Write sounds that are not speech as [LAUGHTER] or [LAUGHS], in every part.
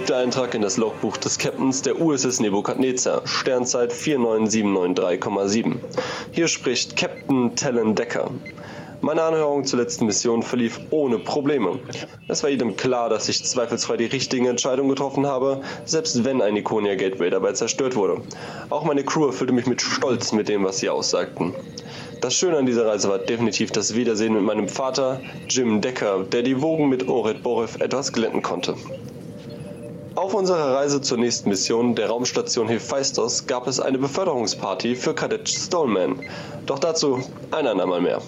Siebter Eintrag in das Logbuch des Captains der USS Nebukadnezar, Sternzeit 49793,7. Hier spricht Captain Talon Decker. Meine Anhörung zur letzten Mission verlief ohne Probleme. Es war jedem klar, dass ich zweifelsfrei die richtigen Entscheidungen getroffen habe, selbst wenn ein Iconia Gateway dabei zerstört wurde. Auch meine Crew erfüllte mich mit Stolz mit dem, was sie aussagten. Das Schöne an dieser Reise war definitiv das Wiedersehen mit meinem Vater, Jim Decker, der die Wogen mit Ored Borev etwas glätten konnte. Auf unserer Reise zur nächsten Mission, der Raumstation Hephaistos, gab es eine Beförderungsparty für Kadett Stoneman. Doch dazu ein andermal mehr.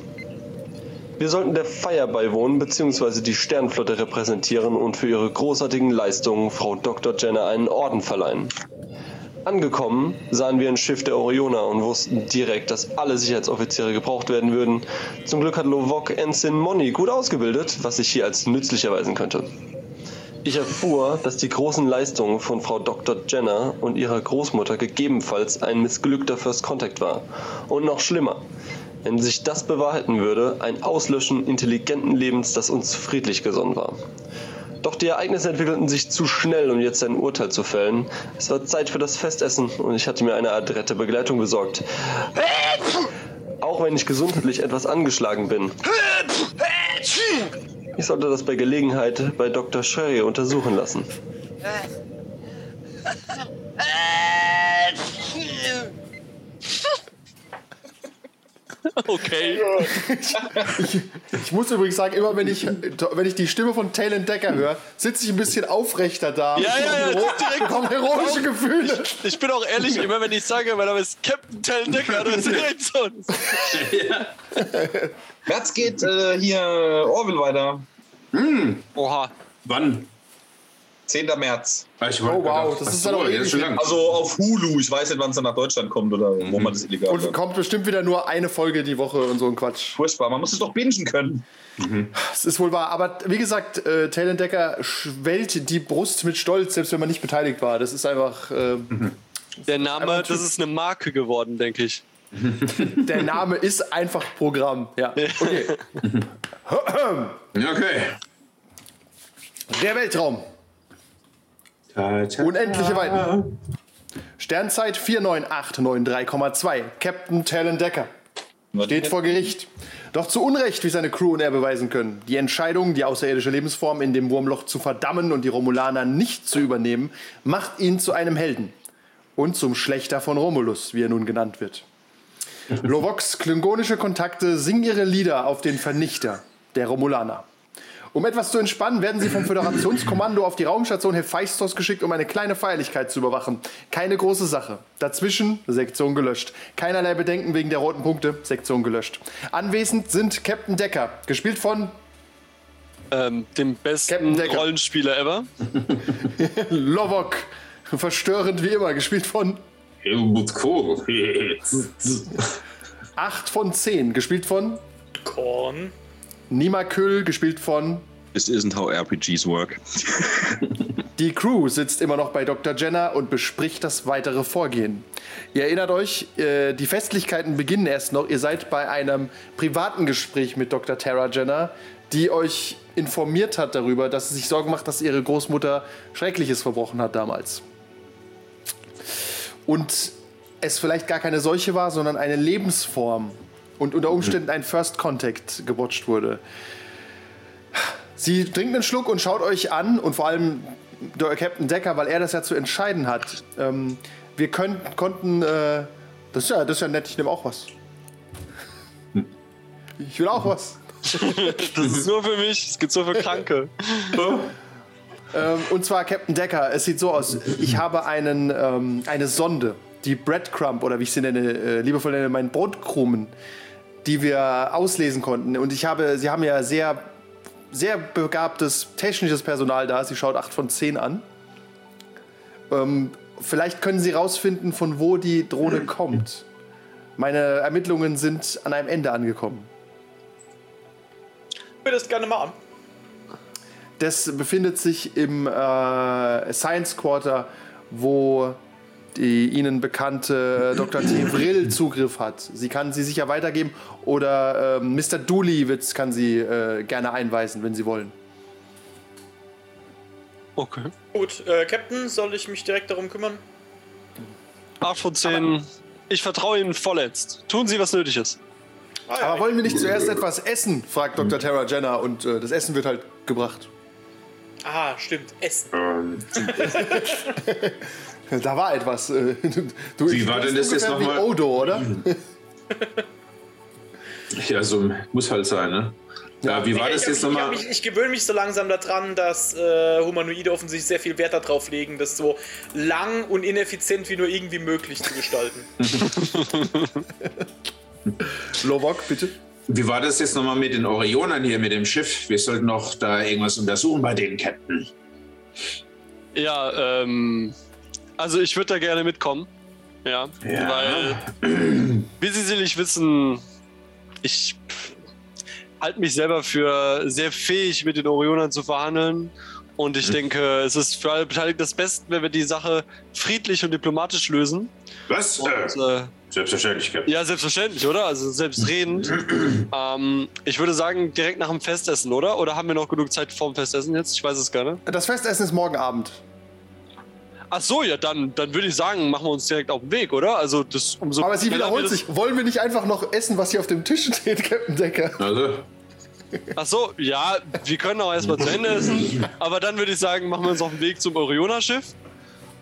Wir sollten der Feier beiwohnen bzw. die Sternflotte repräsentieren und für ihre großartigen Leistungen Frau Dr. Jenner einen Orden verleihen. Angekommen sahen wir ein Schiff der Orioner und wussten direkt, dass alle Sicherheitsoffiziere gebraucht werden würden. Zum Glück hat Lovok Ensign Moni gut ausgebildet, was sich hier als nützlich erweisen könnte. Ich erfuhr, dass die großen Leistungen von Frau Dr. Jenner und ihrer Großmutter gegebenenfalls ein missglückter First Contact war. Und noch schlimmer, wenn sich das bewahrheiten würde, ein Auslöschen intelligenten Lebens, das uns friedlich gesonnen war. Doch die Ereignisse entwickelten sich zu schnell, um jetzt ein Urteil zu fällen. Es war Zeit für das Festessen und ich hatte mir eine adrette Begleitung besorgt. Auch wenn ich gesundheitlich etwas angeschlagen bin. Ich sollte das bei Gelegenheit bei Dr. Sherry untersuchen lassen. [LAUGHS] Okay. Ich, ich muss übrigens sagen, immer wenn ich, wenn ich die Stimme von Talon Decker höre, sitze ich ein bisschen aufrechter da. Ja, ja, ja, direkt. [LAUGHS] bekomme heroische Gefühle. Ich bin auch ehrlich, immer wenn ich sage, mein Name ist Captain Talon Decker, das ist direkt so. März geht äh, hier Orville weiter. Oha. Wann? 10. März. Ah, Ich Oh, wow, das ist dann auch jetzt schon lang. Also auf Hulu. Ich weiß nicht, wann es dann nach Deutschland kommt oder wo man das illegal Und kommt bestimmt wieder nur eine Folge die Woche und so ein Quatsch. Furchtbar. Man muss es doch bingen können. Das ist wohl wahr. Aber wie gesagt, äh, Talon Decker schwellt die Brust mit Stolz, selbst wenn man nicht beteiligt war. Das ist einfach. Äh, Der Name, das ist eine Marke geworden, denke ich. [LAUGHS] der Name ist einfach Programm. Ja. Okay. Ja, [LAUGHS] okay. Der Weltraum. Ta, ta, Unendliche Weiten. Sternzeit 49893,2. Captain Talon Decker. Steht vor Gericht. Doch zu Unrecht, wie seine Crew und er beweisen können. Die Entscheidung, die außerirdische Lebensform in dem Wurmloch zu verdammen und die Romulaner nicht zu übernehmen, macht ihn zu einem Helden. Und zum Schlechter von Romulus, wie er nun genannt wird. [LAUGHS] Lovoks klingonische Kontakte singen ihre Lieder auf den Vernichter der Romulaner. Um etwas zu entspannen, werden sie vom Föderationskommando auf die Raumstation Hephaistos geschickt, um eine kleine Feierlichkeit zu überwachen. Keine große Sache. Dazwischen Sektion gelöscht. Keinerlei Bedenken wegen der roten Punkte. Sektion gelöscht. Anwesend sind Captain Decker, gespielt von Ähm, dem Captain besten. Rollenspieler ever. [LAUGHS] Lovok, verstörend wie immer, gespielt von Helmut Kohl. 8 von 10, gespielt von Korn. Nima Küll, gespielt von This isn't how RPGs work. [LAUGHS] Die Crew sitzt immer noch bei Dr. Jenner und bespricht das weitere Vorgehen. Ihr erinnert euch, äh, die Festlichkeiten beginnen erst noch. Ihr seid bei einem privaten Gespräch mit Dr. Tara Jenner, die euch informiert hat darüber, dass sie sich Sorgen macht, dass ihre Großmutter Schreckliches verbrochen hat damals. Und es vielleicht gar keine Seuche war, sondern eine Lebensform und unter Umständen ein First Contact gewatcht wurde. Sie trinkt einen Schluck und schaut euch an und vor allem der Captain Decker, weil er das ja zu entscheiden hat. Ähm, wir können, konnten. Äh, das, ist ja, das ist ja nett, ich nehme auch was. Ich will auch was. [LAUGHS] Das ist nur für mich, es gibt so für Kranke. Ähm, und zwar Captain Decker. Es sieht so aus: Ich habe einen, ähm, eine Sonde, die Breadcrumb oder wie ich sie nenne, äh, liebevoll nenne, meinen Brotkrumen, die wir auslesen konnten. Und ich habe, sie haben ja sehr, sehr begabtes technisches Personal da. Sie schaut 8 von 10 an. Ähm, vielleicht können Sie rausfinden, von wo die Drohne [CLEARS THROAT] kommt. Meine Ermittlungen sind an einem Ende angekommen. Ich würde das gerne mal an. Das befindet sich im äh, Science Quarter, wo die Ihnen bekannte Dr. Tevril Zugriff hat. Sie kann sie sicher weitergeben oder ähm, Mr. Dooley kann sie äh, gerne einweisen, wenn Sie wollen. Okay. Gut, äh, Captain, soll ich mich direkt darum kümmern? 8 von 10. Ich vertraue Ihnen vollends. Tun Sie, was nötig ist. Ah, ja, Aber wollen wir nicht zuerst etwas essen? fragt Dr. Terra Jenner und äh, das Essen wird halt gebracht. Ah, stimmt. Essen. [LAUGHS] [LAUGHS] Da war etwas. Äh, [LAUGHS] du, Wie war denn das jetzt nochmal? Odo, oder? [LAUGHS] ja, so muss halt sein, ne? Ja, wie war ich, das ich, jetzt ich, nochmal? mich- ich gewöhne mich so langsam daran, dass äh, Humanoide offensichtlich sehr viel Wert darauf legen, das so lang und ineffizient wie nur irgendwie möglich zu gestalten. [LAUGHS] Lovok, bitte. Wie war das jetzt nochmal mit den Orionern hier, mit dem Schiff? Wir sollten noch da irgendwas untersuchen bei den Captain. Ja, ähm. Also ich würde da gerne mitkommen. Ja. Ja. Weil, wie Sie sicherlich wissen, ich halte mich selber für sehr fähig, mit den Orionern zu verhandeln. Und ich denke, es ist für alle Beteiligten das Beste, wenn wir die Sache friedlich und diplomatisch lösen. Was? Und, Äh, äh, selbstverständlich, Captain. ja, selbstverständlich, oder? Also selbstredend. [CLEARS THROAT] ähm, ich würde sagen, direkt nach dem Festessen, oder? Oder haben wir noch genug Zeit vorm Festessen jetzt? Ich weiß es gar nicht. Das Festessen ist morgen Abend. Ach so, ja, dann, dann würde ich sagen, machen wir uns direkt auf den Weg, oder? Also das umso Aber sie wiederholt sich. Wollen wir nicht einfach noch essen, was hier auf dem Tisch steht, Captain Decker? Also, Ach so, ja, wir können auch erstmal zu Ende essen. Aber dann würde ich sagen, machen wir uns auf den Weg zum Orioner-Schiff.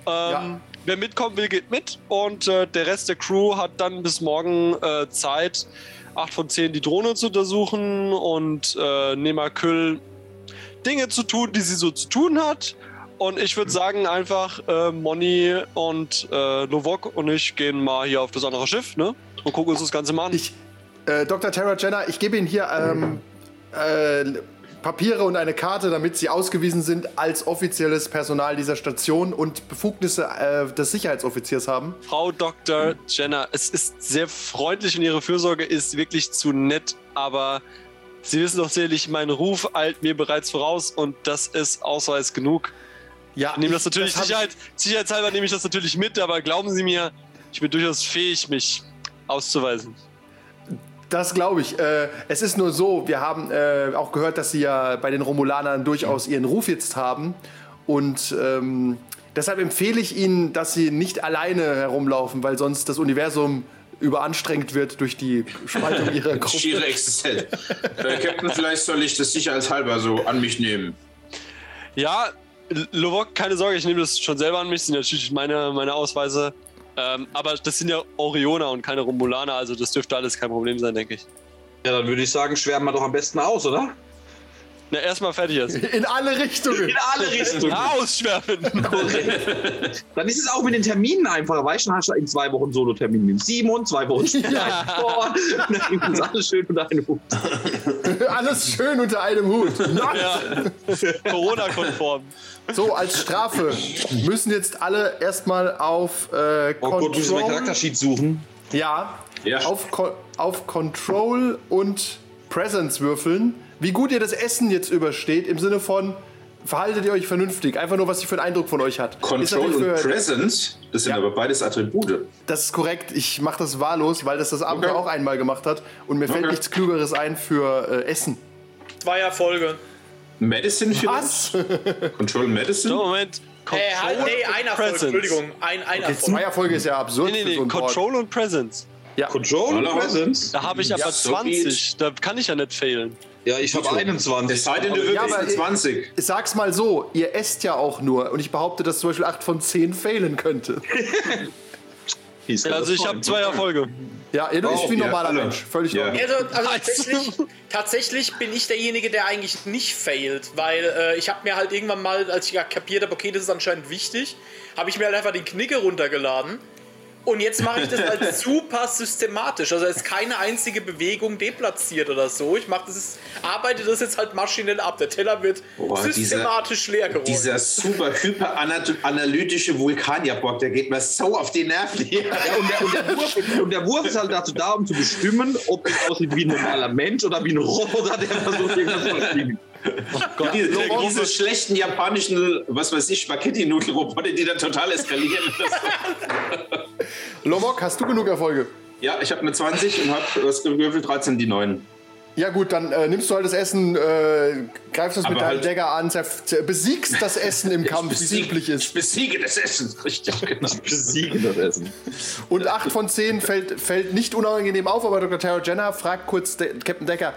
Ähm, Ja. Wer mitkommen will, geht mit. Und äh, der Rest der Crew hat dann bis morgen äh, Zeit, 8 von 10 die Drohne zu untersuchen und äh, Nemakül Dinge zu tun, die sie so zu tun hat. Und ich würde sagen, einfach äh, Moni und äh, Lovok und ich gehen mal hier auf das andere Schiff, ne? Und gucken uns das Ganze mal an. Ich, äh, Dr. Terra Jenner, ich gebe Ihnen hier ähm, äh, Papiere und eine Karte, damit Sie ausgewiesen sind als offizielles Personal dieser Station und Befugnisse äh, des Sicherheitsoffiziers haben. Frau Dr. Jenner, es ist sehr freundlich und Ihre Fürsorge ist wirklich zu nett, aber Sie wissen doch sicherlich, mein Ruf eilt mir bereits voraus und das ist Ausweis genug. Ja, Ich nehme das natürlich, ich- Sicherheit, sicherheitshalber nehme ich das natürlich mit, aber glauben Sie mir, ich bin durchaus fähig, mich auszuweisen. Das glaube ich. Äh, es ist nur so, wir haben äh, auch gehört, dass sie ja bei den Romulanern durchaus ihren Ruf jetzt haben. Und ähm, deshalb empfehle ich Ihnen, dass Sie nicht alleine herumlaufen, weil sonst das Universum überanstrengt wird durch die Spaltung [LAUGHS] Ihrer Gruppe. schiere Existenz. Captain, vielleicht soll ich das sicherheitshalber so an mich nehmen. Ja, Lovok, keine Sorge, ich nehme das schon selber an mich, das sind natürlich meine, meine Ausweise. Ähm, aber das sind ja Orioner und keine Romulaner, also das dürfte alles kein Problem sein, denke ich. Ja, dann würde ich sagen, schwärmen wir doch am besten aus, oder? Na, erstmal fertig jetzt. In alle Richtungen. In alle Richtungen. Ausschwärmen! [LAUGHS] Dann ist es auch mit den Terminen einfacher. Weißt du, hast du in zwei Wochen Solo-Termin mit Simon, zwei Wochen [LAUGHS] später vor. Dann ist alles schön unter einem Hut. [LAUGHS] Alles schön unter einem Hut. Ja, Corona-konform. So, als Strafe müssen jetzt alle erstmal auf äh, Oh Gott, müssen wir. Charaktersheet suchen. Ja, Ja. Auf, auf Control und Presence würfeln. Wie gut ihr das Essen jetzt übersteht, im Sinne von, verhaltet ihr euch vernünftig. Einfach nur, was sie für einen Eindruck von euch hat. Control und für- Presence, das sind Ja. aber beides Attribute. Das ist korrekt. Ich mache das wahllos, weil das das Abenteuer Okay. auch einmal gemacht hat. Und mir fällt Okay. nichts Klügeres ein für äh, Essen. Zwei Erfolge. Medicine vielleicht? Was? Control Medicine? So, Moment. Äh, halt, Control nee, und ein Erfolg, Presence. Entschuldigung. Ein, ein Okay, Erfolg. zwei Erfolge ist ja absurd Nee, nee, für nee, so ein Board. Control und Presence. Control und. Presence. Da habe ich aber Ja, so 20. Da kann ich ja nicht failen. Ja, ich habe 21. Es sei denn, du Ja, wirklich aber- eine 20. Ich sag's mal so, ihr esst ja auch nur. Und ich behaupte, dass zum Beispiel 8 von 10 fehlen könnte. [LAUGHS] Also ich habe zwei Erfolge. Ja, ihr ist wie ein ja, normaler alle. Mensch. Völlig Ja. normal. Also, also tatsächlich, tatsächlich bin ich derjenige, der eigentlich nicht failt, weil äh, ich habe mir halt irgendwann mal, als ich ja kapiert habe, okay, das ist anscheinend wichtig, habe ich mir halt einfach den Knicker runtergeladen. Und jetzt mache ich das halt [LAUGHS] super systematisch. Also es ist keine einzige Bewegung deplatziert oder so. Ich mache das, ist, arbeite das jetzt halt maschinell ab. Der Teller wird Boah, systematisch leer geräumt. Dieser super hyperanalytische Vulkanierbock, der geht mir so auf die Nerven hier. Ja, und, der, und, der Wurf, und der Wurf ist halt dazu da, um zu bestimmen, ob es aussieht wie ein normaler Mensch oder wie ein Roboter, der versucht, irgendwas zu verfliegen. diese, diese schlechten japanischen, was weiß ich, Spaghetti-Nudelroboter, die dann total eskalieren. [LAUGHS] Lomok, hast du genug Erfolge? ja, ich habe eine 20 und habe was gewürfelt, 13 die 9. Ja gut, dann äh, nimmst du halt das Essen, äh, greifst das mit deinem halt- Dagger an, besiegst das Essen im [LAUGHS] Kampf, wie es üblich Ich ist. besiege das Essen, [LAUGHS] richtig, genau. Besiegen das Essen. Und 8 von 10 fällt, fällt nicht unangenehm auf, aber Dr. Tara Jenner fragt kurz De Captain Decker,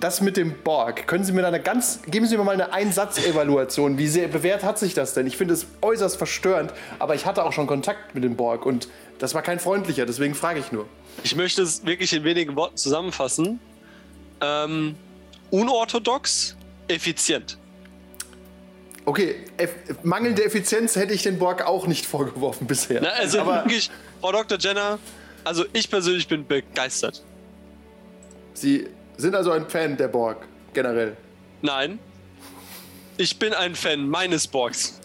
das mit dem Borg, können Sie mir da eine ganz, geben Sie mir mal eine Einsatz-Evaluation. Wie sehr bewährt hat sich das denn? Ich finde es äußerst verstörend, aber ich hatte auch schon Kontakt mit dem Borg und das war kein freundlicher, deswegen frage ich nur. Ich möchte es wirklich in wenigen Worten zusammenfassen. Ähm, unorthodox, effizient. Okay, eff mangelnde Effizienz hätte ich den Borg auch nicht vorgeworfen bisher. Na, also aber wirklich, Frau Dr. Jenner, also ich persönlich bin begeistert. Sie sind also ein Fan der Borg, generell. Nein. Ich bin ein Fan meines Borgs.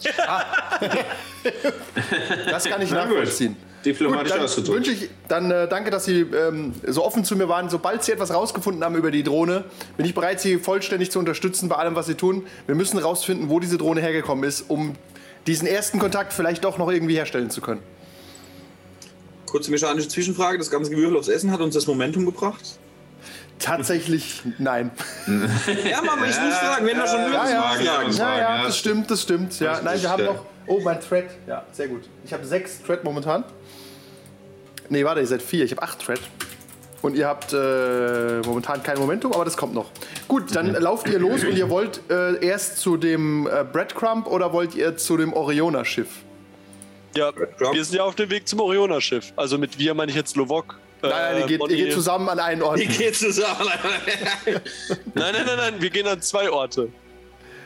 Das kann ich nachvollziehen. Diplomatisch Gut, dann wünsche ich, dann äh, danke, dass Sie ähm, so offen zu mir waren. Sobald Sie etwas rausgefunden haben über die Drohne, bin ich bereit, Sie vollständig zu unterstützen bei allem, was Sie tun. Wir müssen rausfinden, wo diese Drohne hergekommen ist, um diesen ersten Kontakt vielleicht doch noch irgendwie herstellen zu können. Kurze mechanische Zwischenfrage: Das ganze Gewürfel aufs Essen hat uns das Momentum gebracht? Tatsächlich nein. [LAUGHS] Ja, Mama, ich muss fragen, wenn wir schon Ja, Nürnberg ja, fragen. ja, ja, ja, das stimmt, das stimmt. Ja, nein, wir haben noch. Oh, mein Thread. Ja, sehr gut. Ich habe sechs Thread momentan. Nee, warte, ihr seid vier. Ich habe acht Thread. Und ihr habt äh, momentan kein Momentum, aber das kommt noch. Gut, dann lauft ihr los und ihr wollt äh, erst zu dem äh, Breadcrumb oder wollt ihr zu dem Orioner-Schiff? Ja, Breadcrumb. wir sind ja auf dem Weg zum Orioner-Schiff. Also mit wir meine ich jetzt Lovok. Äh, Nein, nein, ihr geht, [LAUGHS] ihr geht zusammen an einen Ort. Wie geht's [LAUGHS] zusammen? Nein, nein, nein, nein, wir gehen an zwei Orte.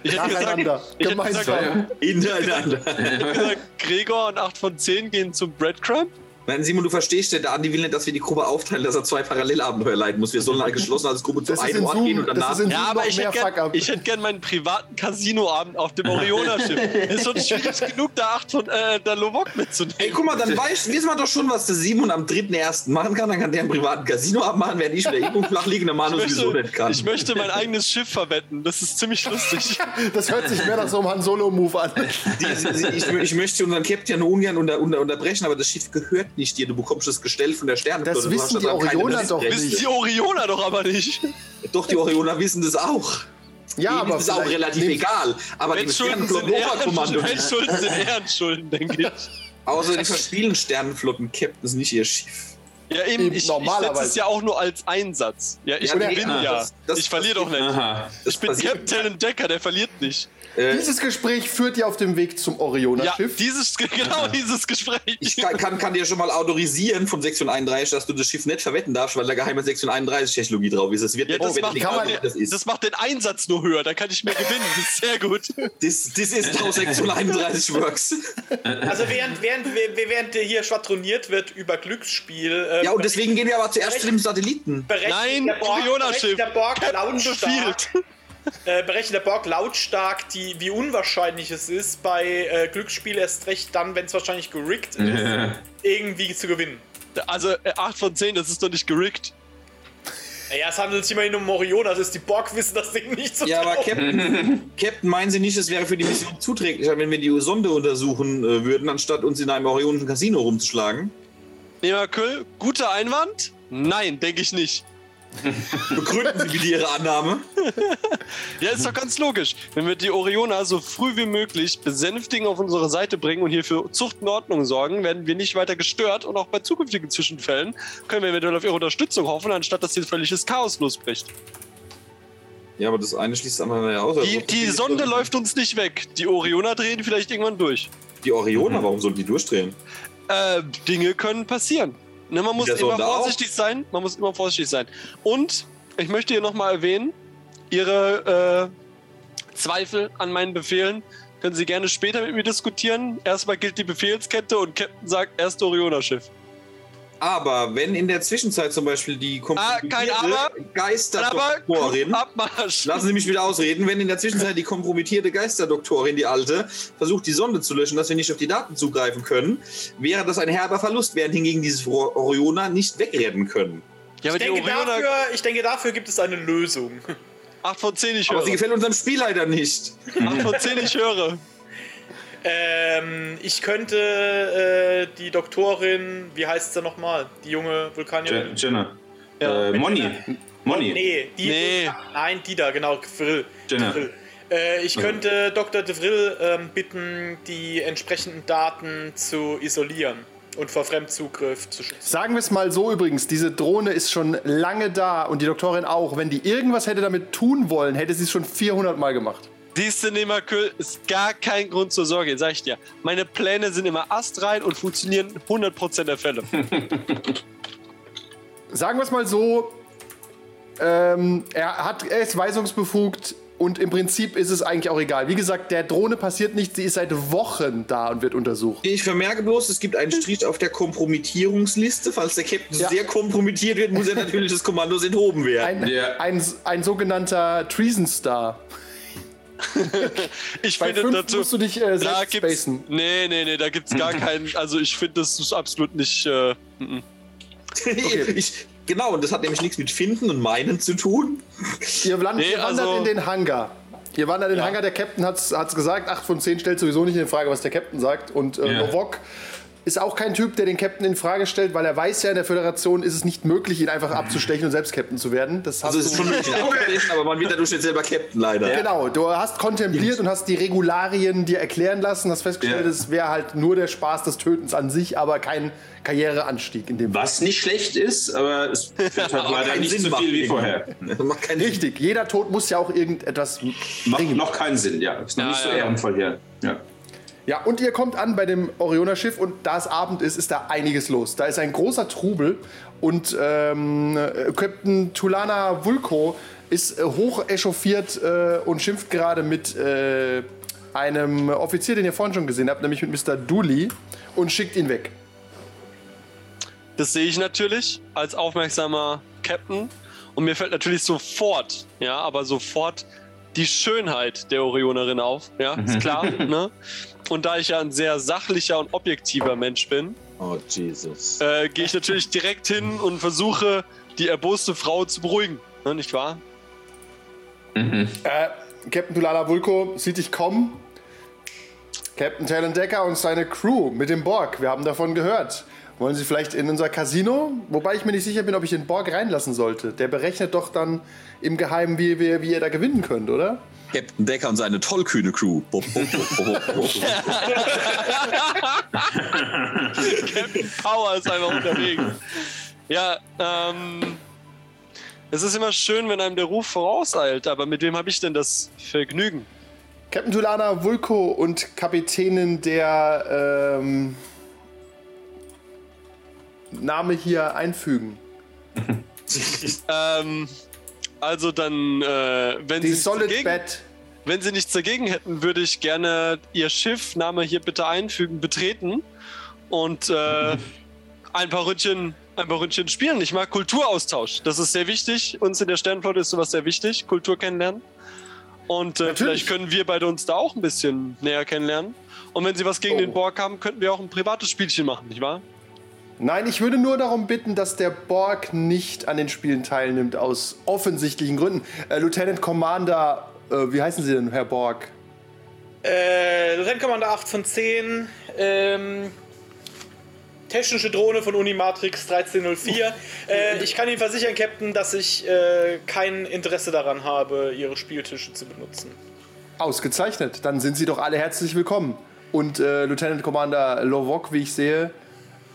Ich hätte Nacheinander. gesagt, ich hätte gesagt, Gemeinsam. [LAUGHS] Hintereinander. ich hätte gesagt, Gregor und 8 von 10 gehen zum Breadcrumb. Nein, Simon, du verstehst ja, der Andi will nicht, dass wir die Gruppe aufteilen, dass er zwei Parallelabenteuer leiten muss. Wir sollen halt geschlossen als Gruppe zu einem in Ort Zoom- gehen und das danach. Ja, aber ich hätte, gern, ich hätte gern meinen privaten Casinoabend auf dem Orioner-Schiff. [LAUGHS] ist schon schwierig genug, da 8 von äh, der Lovok mitzunehmen. Ey, guck mal, dann weiß, wissen wir doch schon, was der Simon am 3.1. machen kann. Dann kann der einen privaten Casino abmachen, während ich wieder irgendwo flach liegen, der Manu Ich sowieso nicht kann. ich möchte mein eigenes Schiff verwetten. Das ist ziemlich lustig. [LAUGHS] Das hört sich mehr nach so einem Han Solo-Move an. Die- die- ich, ich möchte unseren Captain ungern unter, unter, unterbrechen, aber das Schiff gehört nicht dir. Du bekommst das Gestell von der Sternenflotte. Das Du wissen die Orioner doch Besitzrechte. Wissen die Orioner doch aber nicht. Doch, die Orioner wissen das auch. Ja, Ihnen aber ist auch relativ egal. Aber die Sternenflotten-Oberkommando. Ehren, Wettschulden sind Ehrenschulden, denke ich. Außer die verspielen Sternenflotten-Captains nicht ihr Schiff. Ja, eben, Eben ich, ich normalerweise. setze es ja auch nur als Einsatz. Ja, ich Ja, ah, ja. das- das ich verliere doch nicht. Aha. Das Ich bin Captain Decker, der verliert nicht. Äh, Dieses Gespräch führt ihr auf dem Weg zum Ja, Orioner-Schiff. dieses, genau dieses Gespräch. Ich kann, kann, kann dir schon mal autorisieren von Sektion 31, dass du das Schiff nicht verwetten darfst, weil da geheime Sektion 31 Technologie drauf ist. Es wird Ja, das, verwettet, macht, wer das ist. das macht den Einsatz nur höher, da kann ich mehr gewinnen. Das ist sehr gut. Das, das ist how Sektion 31 works. Also während, während, während hier schwadroniert wird über Glücksspiel. äh, Ja, und deswegen gehen wir aber zuerst zu dem Satelliten. Nein, der Borg- Orioner-Schiff. der Borg lautstark, Befiehlt. Äh, berechnet der Borg lautstark, die, wie unwahrscheinlich es ist, bei äh, Glücksspiel erst recht dann, wenn es wahrscheinlich gerickt ist, [LAUGHS] irgendwie zu gewinnen. Also äh, 8 von 10, das ist doch nicht gerickt. Naja, es handelt sich immerhin um Orioner, das ist die Borg wissen das Ding nicht so Ja, aber. Captain, [LAUGHS] Captain, meinen Sie nicht, es wäre für die Mission zuträglicher, wenn wir die Sonde untersuchen äh, würden, anstatt uns in einem orionischen Casino rumzuschlagen? Nehmer Küll, guter Einwand? Nein, denke ich nicht. [LAUGHS] Begründen Sie bitte Ihre Annahme. [LAUGHS] Ja, ist doch ganz logisch. Wenn wir die Orioner so früh wie möglich besänftigen auf unsere Seite bringen und hier für Zucht und Ordnung sorgen, werden wir nicht weiter gestört und auch bei zukünftigen Zwischenfällen können wir eventuell auf ihre Unterstützung hoffen, anstatt dass hier völliges Chaos losbricht. Ja, aber das eine schließt das andere ja aus. Also Die, die Sonde läuft uns nicht weg. Die Orioner drehen vielleicht irgendwann durch. Die Orioner, warum sollen die durchdrehen? Äh, Dinge können passieren. Ne, man muss immer Sonde auch? vorsichtig sein. Man muss immer vorsichtig sein. Und ich möchte hier nochmal erwähnen, Ihre äh, Zweifel an meinen Befehlen können Sie gerne später mit mir diskutieren. Erstmal gilt die Befehlskette und Captain sagt erst Orioner-Schiff. Aber wenn in der Zwischenzeit zum Beispiel die Ah, kein Aber. Aber Geisterdoktorin, Abmarsch. lassen Sie mich wieder ausreden, wenn in der Zwischenzeit die kompromittierte Geisterdoktorin, die alte, versucht die Sonde zu löschen, dass wir nicht auf die Daten zugreifen können, wäre das ein herber Verlust, während hingegen diese Orioner nicht wegrennen können. Ja, aber Ich denke, dafür, ich denke, dafür gibt es eine Lösung. 8 von 10 ich Aber sie höre. gefällt unserem Spiel leider nicht. 8 von 10 ich höre. Ähm, ich könnte äh, die Doktorin, wie heißt sie nochmal? Die junge Vulkanierin? Jenna. Ja. Äh, Moni. Moni. Nee, die. Nee. Nein, die da, genau, Vril. Jenna. Vril. Äh, ich könnte Dr. De Vril ähm, bitten, die entsprechenden Daten zu isolieren und vor Fremdzugriff zu schützen. Sagen wir es mal so übrigens, diese Drohne ist schon lange da und die Doktorin auch. Wenn die irgendwas hätte damit tun wollen, hätte sie es schon 400 Mal gemacht. Siehste, Nemakül, ist gar kein Grund zur Sorge, sag ich dir. Meine Pläne sind immer astrein und funktionieren 100% der Fälle. [LAUGHS] Sagen wir es mal so, ähm, er, hat, er ist weisungsbefugt und im Prinzip ist es eigentlich auch egal. Wie gesagt, der Drohne passiert nichts, sie ist seit Wochen da und wird untersucht. Ich vermerke bloß, es gibt einen Strich auf der Kompromittierungsliste. Falls der Captain Ja. sehr kompromittiert wird, muss er natürlich des Kommandos enthoben werden. Ein, Ja. ein, ein sogenannter Treason Star. [LAUGHS] Ich Bei finde fünf dazu. musst du dich äh, Da gibt's. spacen. Nee, nee, nee, da gibt's gar [CLEARS THROAT] keinen. Also ich finde, das ist absolut nicht. Äh, mm, mm. [LAUGHS] ich, genau, und das hat nämlich nichts mit Finden und Meinen zu tun. Ihr, land, Nee, ihr wandert also- in den Hangar. Ihr wandert in den Hangar, der Captain hat es gesagt, 8 von 10 stellt sowieso nicht in Frage, was der Captain sagt. Und äh, Ja. Novok ist auch kein Typ, der den Captain in Frage stellt, weil er weiß ja, in der Föderation ist es nicht möglich, ihn einfach abzustechen und selbst Captain zu werden. Das hast Also es ist schon möglich, abzustechen, aber man wird dadurch nicht selber Captain leider. Genau, du hast kontempliert und hast die Regularien dir erklären lassen, hast festgestellt, Ja. es wäre halt nur der Spaß des Tötens an sich, aber kein Karriereanstieg in dem Fall. Was nicht schlecht ist, aber es wird halt [LAUGHS] leider keinen nicht Sinn so viel wie vorher. Das macht keinen Sinn. Richtig, jeder Tod muss ja auch irgendetwas Macht bringen. noch keinen Sinn, ja. Ist noch Ja, nicht so ja. ehrenvoll hier. Ja. Ja, und ihr kommt an bei dem Orioner-Schiff und da es Abend ist, ist da einiges los. Da ist ein großer Trubel und ähm, äh, Captain Tulana Vulko ist äh, hoch echauffiert äh, und schimpft gerade mit äh, einem Offizier, den ihr vorhin schon gesehen habt, nämlich mit Mr. Dooley und schickt ihn weg. Das sehe ich natürlich als aufmerksamer Captain. Und mir fällt natürlich sofort, ja, aber sofort die Schönheit der Orionerin auf. Ja, ist [LAUGHS] klar. ne? Und da ich ja ein sehr sachlicher und objektiver Mensch bin, Oh, Jesus. äh, gehe ich natürlich direkt hin und versuche, die erboste Frau zu beruhigen. Ne, nicht wahr? Äh, Captain Tulana Vulko sieht dich kommen. Captain Talon Decker und seine Crew mit dem Borg. Wir haben davon gehört. Wollen Sie vielleicht in unser Casino? Wobei ich mir nicht sicher bin, ob ich den Borg reinlassen sollte. Der berechnet doch dann im Geheimen, wie, wie, wie ihr da gewinnen könnt, oder? Captain Decker und seine tollkühne Crew. Bop, bop, bop. Captain Power ist einfach unterwegs. Ja, ähm. Es ist immer schön, wenn einem der Ruf vorauseilt, aber mit wem habe ich denn das Vergnügen? Captain Tulana Vulko und Kapitänin der ähm, Name hier einfügen. Ähm, also dann, äh, wenn, Die Sie nichts Solid dagegen, Bed. wenn Sie nichts dagegen hätten, würde ich gerne Ihr Schiff, Name hier bitte einfügen, betreten und äh, [LAUGHS] ein paar Ründchen, ein paar Ründchen spielen. Ich mag Kulturaustausch. Das ist sehr wichtig. Uns in der Sternflotte ist sowas sehr wichtig, Kultur kennenlernen. Und äh, vielleicht können wir beide uns da auch ein bisschen näher kennenlernen. Und wenn Sie was gegen Oh. den Borg haben, könnten wir auch ein privates Spielchen machen, nicht wahr? Nein, ich würde nur darum bitten, dass der Borg nicht an den Spielen teilnimmt, aus offensichtlichen Gründen. Äh, Lieutenant Commander, äh, wie heißen Sie denn, Herr Borg? Äh, Lieutenant Commander 8 von 10. Ähm, technische Drohne von Unimatrix 1304. äh, ich kann Ihnen versichern, Captain, dass ich äh, kein Interesse daran habe, Ihre Spieltische zu benutzen. Ausgezeichnet. Dann sind Sie doch alle herzlich willkommen. Und äh, Lieutenant Commander Lovok, wie ich sehe,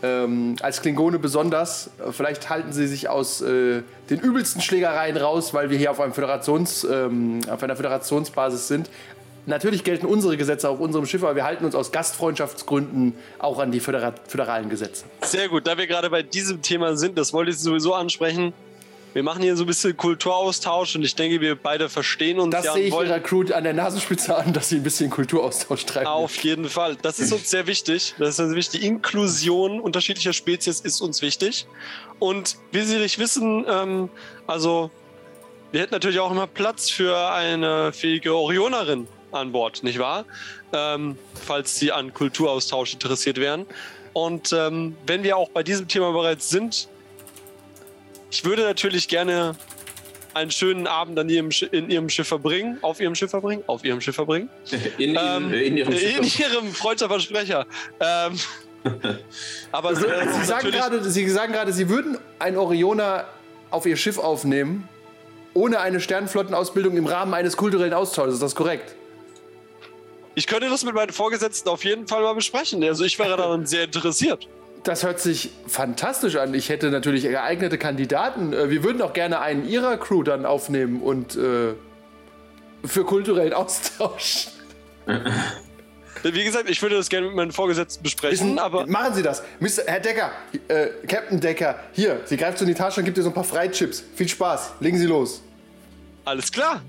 ähm, als Klingone besonders. Äh, Vielleicht halten sie sich aus äh, den übelsten Schlägereien raus, weil wir hier auf, ähm, auf einer Föderationsbasis sind. Natürlich gelten unsere Gesetze auf unserem Schiff, aber wir halten uns aus Gastfreundschaftsgründen auch an die födera föderalen Gesetze. Sehr gut, da wir gerade bei diesem Thema sind, das wollte ich sowieso ansprechen. Wir machen hier so ein bisschen Kulturaustausch und ich denke, wir beide verstehen uns. Das ja sehe ich wollen- ihrer Crew an der Nasenspitze an, dass sie ein bisschen Kulturaustausch treiben. Auf jeden Fall. Das ist uns sehr wichtig. Das ist uns wichtig. Die Inklusion unterschiedlicher Spezies ist uns wichtig. Und wie Sie nicht wissen, ähm, also wir hätten natürlich auch immer Platz für eine fähige Orionerin an Bord, nicht wahr? Ähm, falls Sie an Kulturaustausch interessiert wären. Und ähm, wenn wir auch bei diesem Thema bereits sind, ich würde natürlich gerne einen schönen Abend an ihrem, Sch- in Ihrem Schiff verbringen, auf Ihrem Schiff verbringen, auf Ihrem Schiff verbringen. [LAUGHS] In, Ähm, in, in ihrem in Schiff. ihrem Freundschaftsversprecher. Ähm, [LAUGHS] aber es wäre Sie sagen, gerade, Sie sagen gerade, Sie würden einen Orioner auf Ihr Schiff aufnehmen, ohne eine Sternflottenausbildung im Rahmen eines kulturellen Austausches. Ist das korrekt? ich könnte das mit meinen Vorgesetzten auf jeden Fall mal besprechen. Also ich wäre daran [LAUGHS] sehr interessiert. Das hört sich fantastisch an. Ich hätte natürlich geeignete Kandidaten. Äh, Wir würden auch gerne einen Ihrer Crew dann aufnehmen und äh, für kulturellen Austausch. Wie gesagt, ich würde das gerne mit meinen Vorgesetzten besprechen, aber machen Sie das. Mr. Herr Decker, äh, Captain Decker, hier, Sie greifen zu in die Tasche und gibt dir so ein paar Freichips. Viel Spaß. Legen Sie los. alles klar.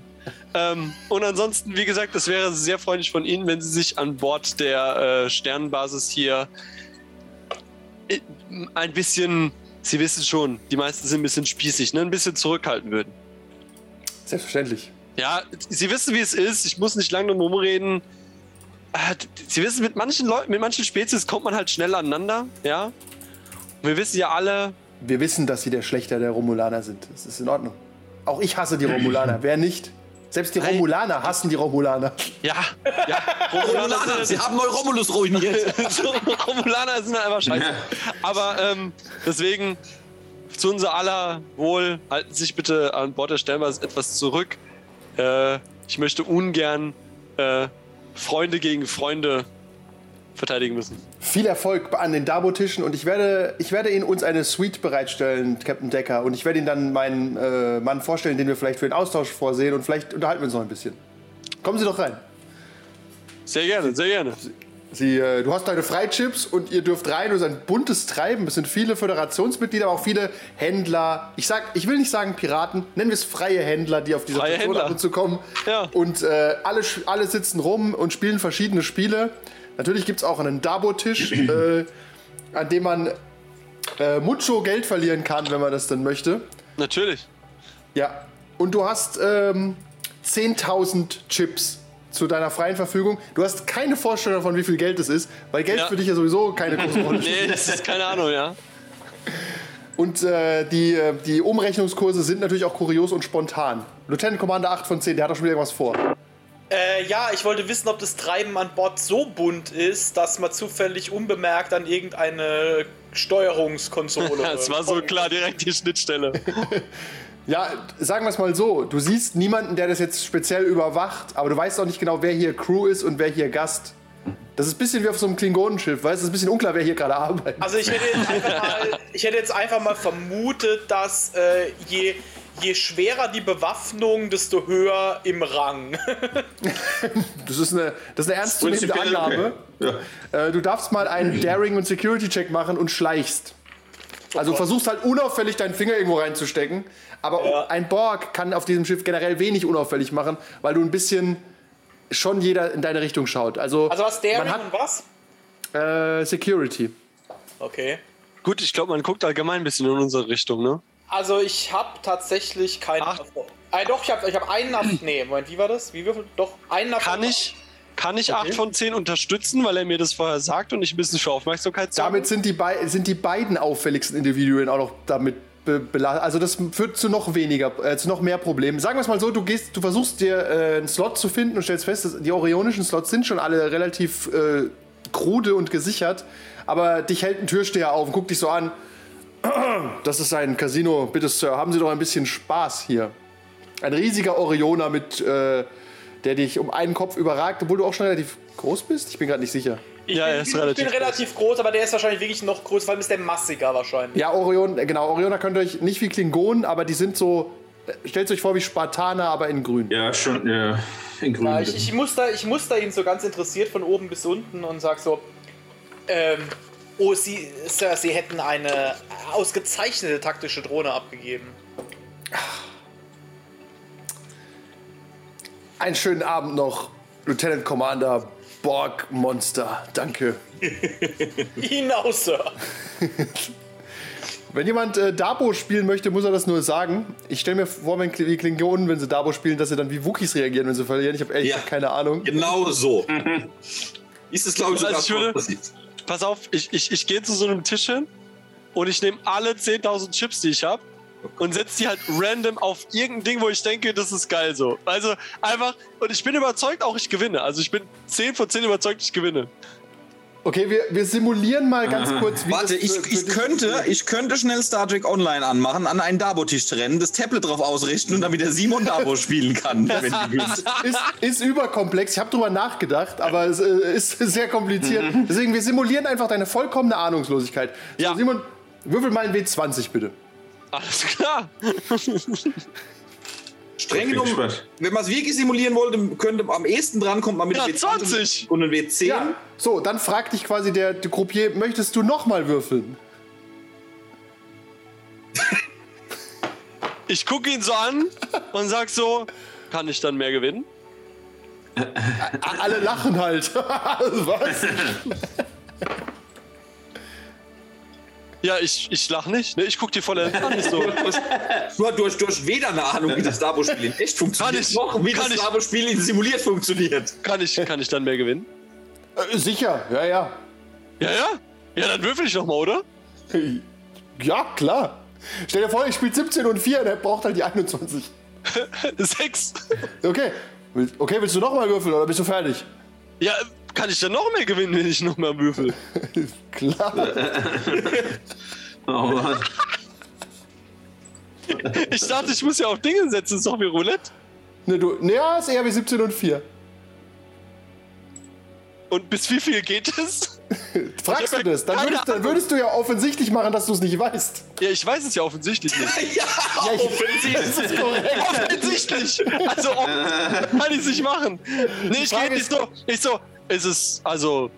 Ähm, und ansonsten, wie gesagt, es wäre sehr freundlich von Ihnen, wenn Sie sich an Bord der äh, Sternenbasis hier ein bisschen, Sie wissen schon, die meisten sind ein bisschen spießig, ne? ein bisschen zurückhalten würden. Selbstverständlich. Ja, Sie wissen, wie es ist. Ich muss nicht lange drum rumreden. Äh, Sie wissen, mit manchen Leuten, mit manchen Spezies kommt man halt schnell aneinander, ja. Und wir wissen ja alle, Wir wissen, dass Sie der Schlechter der Romulaner sind. Das ist in Ordnung. Auch ich hasse die Romulaner. [LAUGHS] Wer nicht? Selbst die. Romulaner hassen die Romulaner. ja, ja, Romulaner Romulaner, Sie haben Neuromulus ruiniert. [LAUGHS] Romulaner sind einfach scheiße. Aber ähm, deswegen, zu unser aller Wohl, halten Sie sich bitte an Bord der Sternbasis etwas zurück. Äh, ich möchte ungern äh, Freunde gegen Freunde verteidigen müssen. Viel Erfolg an den Dabo-Tischen und ich werde, ich werde Ihnen uns eine Suite bereitstellen, Captain Decker. Und ich werde Ihnen dann meinen äh, Mann vorstellen, den wir vielleicht für den Austausch vorsehen und vielleicht unterhalten wir uns noch ein bisschen. Kommen Sie doch rein. Sehr gerne, sehr gerne. Sie, äh, du hast deine Freichips und ihr dürft rein. Es ist ein buntes Treiben. Es sind viele Föderationsmitglieder, aber auch viele Händler. Ich, sag, ich will nicht sagen Piraten, nennen wir es freie Händler, die auf dieser Freie ab und zu kommen. Ja. Und äh, alle, alle sitzen rum und spielen verschiedene Spiele. Natürlich gibt es auch einen Dabo-Tisch, [CLEARS THROAT] äh, an dem man äh, mucho Geld verlieren kann, wenn man das dann möchte. Natürlich. Ja. Und du hast ähm, 10.000 Chips zu deiner freien Verfügung. Du hast keine Vorstellung davon, wie viel Geld es ist, weil Geld Ja. für dich ja sowieso keine große Rolle [LAUGHS] spielt. Nee, das ist keine Ahnung, ja. Und äh, die, äh, die Umrechnungskurse sind natürlich auch kurios und spontan. Lieutenant Commander 8 von 10, der hat doch schon wieder irgendwas vor. Äh, ja, ich wollte wissen, ob das Treiben an Bord so bunt ist, dass man zufällig unbemerkt an irgendeine Steuerungskonsole. [LAUGHS] Es war so klar, direkt die Schnittstelle. [LAUGHS] Ja, sagen wir es mal so, du siehst niemanden, der das jetzt speziell überwacht, aber du weißt auch nicht genau, wer hier Crew ist und wer hier Gast. Das ist ein bisschen wie auf so einem Klingonenschiff, weißt du? Es ist ein bisschen unklar, wer hier gerade arbeitet. Also ich hätte jetzt einfach mal, ich hätte jetzt einfach mal vermutet, dass äh, je, je schwerer die Bewaffnung, desto höher im Rang. [LAUGHS] Das ist eine, das ist eine ernstzunehmende Annahme. okay. Äh, du darfst mal einen Daring- und Security-Check machen und schleichst. Also versuchst halt unauffällig deinen Finger irgendwo reinzustecken. Aber Ja. ein Borg kann auf diesem Schiff generell wenig unauffällig machen, weil du ein bisschen schon jeder in deine Richtung schaut. Also, Also was der man und was? hat äh, Security. Okay. Gut, ich glaube, man guckt allgemein ein bisschen in unsere Richtung, ne? Also ich habe tatsächlich keinen Ach. Ah, doch, ich habe ich hab einen Erfolg. [CLEARS THROAT] Nee, Moment, wie war das? Wie würfel? Doch, einen Erfolg. Kann ich, kann ich Okay. 8 von 10 unterstützen, weil er mir das vorher sagt und ich ein bisschen für Aufmerksamkeit sorge? Damit sind die, sind die beiden auffälligsten Individuen auch noch damit be belastet. Also das führt zu noch weniger, äh, zu noch mehr Problemen. Sagen wir es mal so, du gehst, du versuchst dir äh, einen Slot zu finden und stellst fest, dass die orionischen Slots sind schon alle relativ äh, krude und gesichert, aber dich hält ein Türsteher auf und guckt dich so an. Das ist ein Casino, bitte Sir, haben Sie doch ein bisschen Spaß hier. Ein riesiger Orioner mit, äh, der dich um einen Kopf überragt, obwohl du auch schon relativ groß bist. Ich bin gerade nicht sicher. Ich Ja, bin, er ist ich bin relativ relativ groß, aber der ist wahrscheinlich wirklich noch größer, vor allem ist der massiger wahrscheinlich. Ja, Orion, äh, genau, Orioner könnt ihr euch nicht wie Klingonen, aber die sind so, äh, stellt euch vor wie Spartaner, aber in grün. Ja, schon, ja. In grün. Ja, ich, ich, muster, ich muster ihn so ganz interessiert von oben bis unten und sag so, ähm, oh, Sie, Sir, Sie hätten eine ausgezeichnete taktische Drohne abgegeben. Einen schönen Abend noch, Lieutenant Commander Borg Monster. Danke. [LAUGHS] Ihnen auch, Sir. [LAUGHS] Wenn jemand äh, Dabo spielen möchte, muss er das nur sagen. Ich stelle mir vor, wenn die Klingonen, wenn sie Dabo spielen, dass sie dann wie Wookies reagieren, wenn sie verlieren. Ich habe ehrlich Ja. gesagt keine Ahnung. Genau so. Ist es, glaube ich, Also sogar ich würde- passiert. Pass auf, ich, ich, ich gehe zu so einem Tisch hin und ich nehme alle 10.000 Chips, die ich habe und setze die halt random auf irgendein Ding, wo ich denke, das ist geil so. Also einfach, und ich bin überzeugt auch, ich gewinne. Also ich bin 10 von 10 überzeugt, ich gewinne. Okay, wir, wir simulieren mal ganz kurz, wie Warte, das ich, für- ich, könnte, ich könnte schnell Star Trek Online anmachen, an einen Dabo-Tisch rennen, das Tablet drauf ausrichten und damit der Simon Dabo spielen kann. wenn du [LAUGHS] willst. ist, ist überkomplex. Ich habe drüber nachgedacht, aber es äh, ist [LAUGHS] sehr kompliziert. Deswegen, wir simulieren einfach deine vollkommene Ahnungslosigkeit. So, Ja. Simon, würfel mal ein W20 bitte. Alles klar. [LAUGHS] Streng genommen, wenn man es wirklich simulieren wollte, könnte am ehesten dran kommt man mit Ja, dem 20. und einem W10. Ja. So, dann fragt dich quasi der, der Croupier, möchtest du nochmal würfeln? [LAUGHS] Ich gucke ihn so an und sag so, kann ich dann mehr gewinnen? Alle lachen halt. [LAUGHS] Was? [LAUGHS] Ja, ich, ich lach nicht. Ne? Ich guck die voll an. Ich so, [LAUGHS] Du hast, du, hast, du, hast, weder eine Ahnung, wie das Dabo-Spiel in echt funktioniert, ich- noch wie kann das ich- Dabo-Spiel in simuliert funktioniert. kann ich, kann ich dann mehr gewinnen? Äh, sicher, ja, ja. Ja, ja? Ja, dann würfel ich noch mal, oder? Ja, klar. Stell dir vor, ich spiele 17 und 4, der braucht halt die 21. [LAUGHS] Sechs. Okay. Will- Okay, willst du nochmal würfeln oder bist du fertig? Ja, kann ich dann noch mehr gewinnen, wenn ich noch mal würfel? [LAUGHS] Klar. [LAUGHS] Oh Mann. Ich dachte, ich muss ja auf Dinge setzen. Das ist doch wie Roulette. Ne, du, ne, ja, ist eher wie 17 und 4. Und bis wie viel geht es? [LAUGHS] Fragst du das? Dann würdest, dann würdest du ja offensichtlich machen, dass du es nicht weißt. Ja, ich weiß es ja offensichtlich nicht. ja, Ja, ich- korrekt. offensichtlich! Also, offen- kann ich es nicht machen. Nee, ich gehe nicht so. Ich so, es ist, also.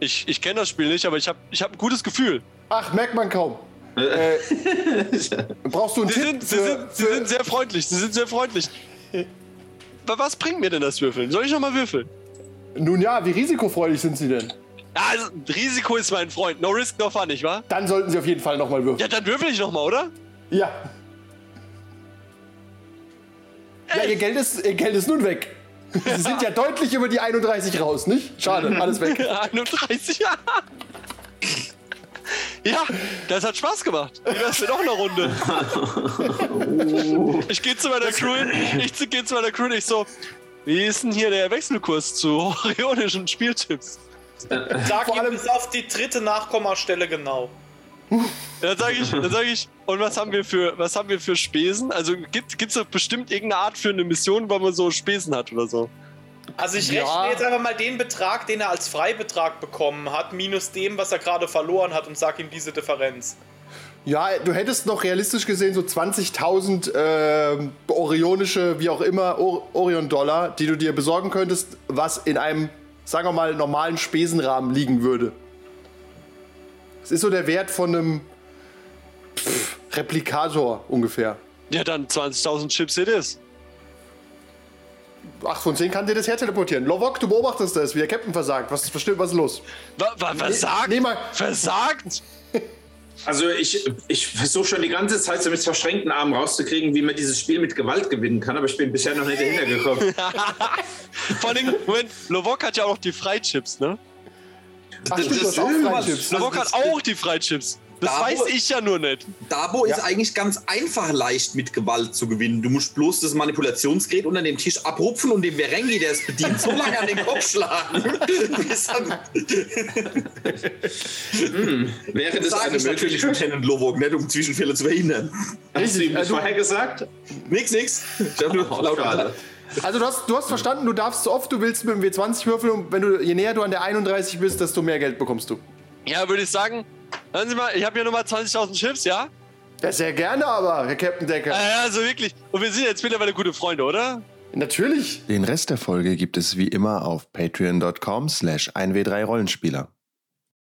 Ich, ich kenne das Spiel nicht, aber ich habe ich hab ein gutes Gefühl. Ach, merkt man kaum. Äh, brauchst du einen Sie Tipp? sind, sie, für- sind, sie sind sehr freundlich. Sie sind sehr freundlich. Was bringt mir denn das Würfeln? Soll ich noch mal würfeln? Nun ja, wie risikofreudig sind sie denn? Ja, Also, Risiko ist mein Freund. No risk, no fun, nicht wahr? Dann sollten sie auf jeden Fall nochmal würfeln. Ja, dann würfel ich noch mal, oder? Ja. Ja, ihr Geld ist, ihr Geld ist nun weg. [LAUGHS] Sie sind ja deutlich über die 31 raus, nicht? Schade, [LAUGHS] alles weg. 31 Jahre. Ja, das hat Spaß gemacht. Wie wär's denn noch eine Runde? [LAUGHS] Ich gehe zu meiner Crew hin, ich gehe zu meiner Crew und ich so, wie ist denn hier der Wechselkurs zu orionischen Spieltipps? Sag Vor allem- bis auf die dritte Nachkommastelle genau. Dann sage ich, dann sag ich, und was haben wir für, was haben wir für Spesen? Also gibt es doch bestimmt irgendeine Art für eine Mission, wo man so Spesen hat oder so. Also ich Ja. rechne jetzt einfach mal den Betrag, den er als Freibetrag bekommen hat, minus dem, was er gerade verloren hat und sag ihm diese Differenz. Ja, du hättest noch realistisch gesehen so 20.000 ähm, orionische, wie auch immer, Or Orion-Dollar, die du dir besorgen könntest, was in einem, sagen wir mal, normalen Spesenrahmen liegen würde. Es ist so der Wert von einem pff, Replikator ungefähr. Ja, dann 20.000 Chips it is. 8 von 10 kann dir das herteleportieren. Lovok, du beobachtest das, wie der Captain versagt. Was, stimmt, was ist los? Wa, wa, versagt? nee, mal- Versagt? [LAUGHS] Also ich, ich versuche schon die ganze Zeit so mit verschränkten Armen rauszukriegen, wie man dieses Spiel mit Gewalt gewinnen kann, aber ich bin bisher noch nicht dahinter gekommen. [LAUGHS] Vor allem, Moment, Lovok hat ja auch noch die Freichips, ne? Ach, stimmt, du hast auch Stimmt, Freichips. Mann. Lovok hat auch die Freichips. Das Da, weiß ich ja nur nicht. Dabo ist eigentlich ganz einfach leicht mit Gewalt zu gewinnen. Du musst bloß das Manipulationsgerät unter dem Tisch abrupfen und dem Berengi, der es bedient, so lange an den Kopf schlagen. dann [LAUGHS] Wäre das sage eine Möglichkeit? Lieutenant Lovok, nicht um Zwischenfälle zu verhindern. Hast du ihm das du- vorher gesagt? Nix, nix. Ich hab nur Oh, laut schade. Also du hast, du hast verstanden, du darfst so oft du willst mit dem W20 würfeln und wenn du, je näher du an der 31 bist, desto mehr Geld bekommst du. Ja, würde ich sagen. Hören Sie mal, ich habe hier nochmal 20.000 Chips, ja? Ja, sehr gerne aber, Herr Captain Decker. Ja, also wirklich. Und wir sind jetzt mittlerweile gute Freunde, oder? Natürlich. Den Rest der Folge gibt es wie immer auf patreon.com slash 1w3rollenspieler.